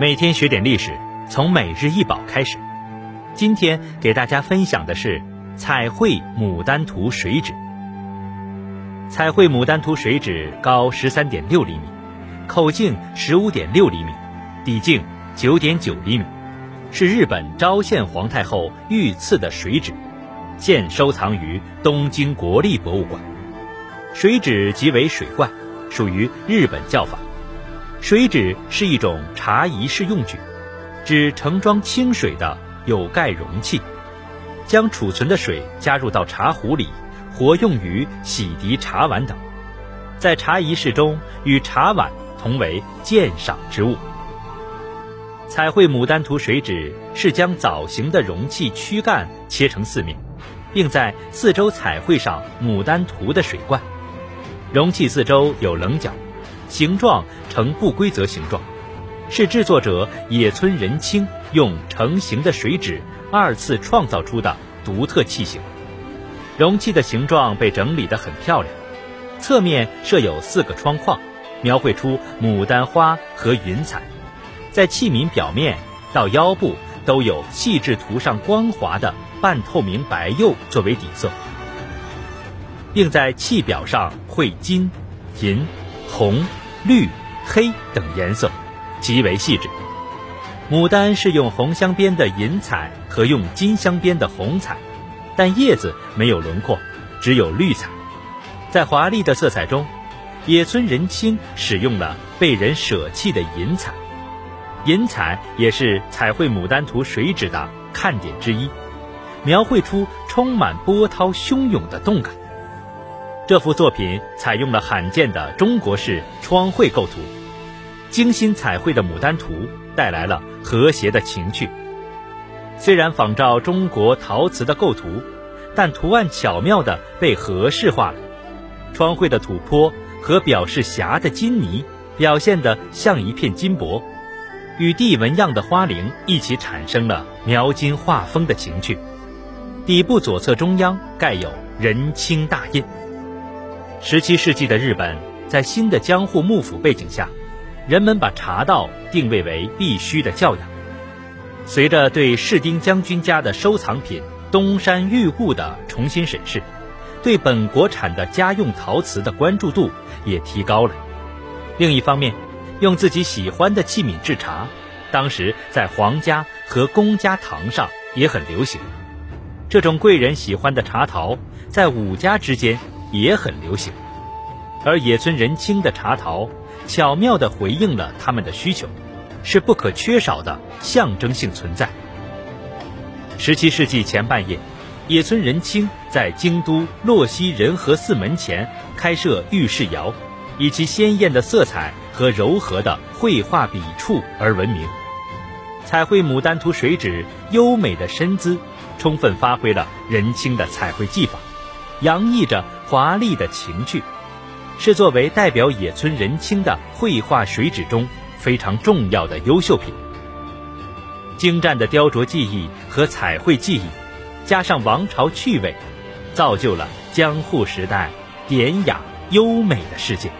每天学点历史，从每日一宝开始。今天给大家分享的是彩绘牡丹图水纸。彩绘牡丹图水纸高十三点六厘米，口径十五点六厘米，底径九点九厘米，是日本昭宪皇太后御赐的水纸，现收藏于东京国立博物馆。水纸即为水罐，属于日本教法。水纸是一种茶仪式用具，指盛装清水的有盖容器，将储存的水加入到茶壶里，活用于洗涤茶碗等。在茶仪式中，与茶碗同为鉴赏之物。彩绘牡丹图水纸是将枣形的容器躯干切成四面，并在四周彩绘上牡丹图的水罐，容器四周有棱角。形状呈不规则形状，是制作者野村仁清用成型的水纸二次创造出的独特器型。容器的形状被整理得很漂亮，侧面设有四个窗框，描绘出牡丹花和云彩。在器皿表面到腰部都有细致涂上光滑的半透明白釉作为底色，并在器表上绘金、银。红、绿、黑等颜色，极为细致。牡丹是用红镶边的银彩和用金镶边的红彩，但叶子没有轮廓，只有绿彩。在华丽的色彩中，野村仁清使用了被人舍弃的银彩。银彩也是彩绘牡丹图水纸的看点之一，描绘出充满波涛汹涌的动感。这幅作品采用了罕见的中国式窗绘构图，精心彩绘的牡丹图带来了和谐的情趣。虽然仿照中国陶瓷的构图，但图案巧妙地被合适化了。窗绘的土坡和表示霞的金泥表现得像一片金箔，与地纹样的花翎一起产生了描金画风的情趣。底部左侧中央盖有仁清大印。十七世纪的日本，在新的江户幕府背景下，人们把茶道定位为必须的教养。随着对士丁将军家的收藏品东山玉物的重新审视，对本国产的家用陶瓷的关注度也提高了。另一方面，用自己喜欢的器皿制茶，当时在皇家和公家堂上也很流行。这种贵人喜欢的茶陶，在武家之间。也很流行，而野村仁清的茶陶巧妙地回应了他们的需求，是不可缺少的象征性存在。十七世纪前半叶，野村仁清在京都洛西仁和寺门前开设御室窑，以其鲜艳的色彩和柔和的绘画笔触而闻名。彩绘牡丹图水纸优美的身姿，充分发挥了仁清的彩绘技法。洋溢着华丽的情趣，是作为代表野村仁清的绘画水纸中非常重要的优秀品。精湛的雕琢技艺和彩绘技艺，加上王朝趣味，造就了江户时代典雅优美的世界。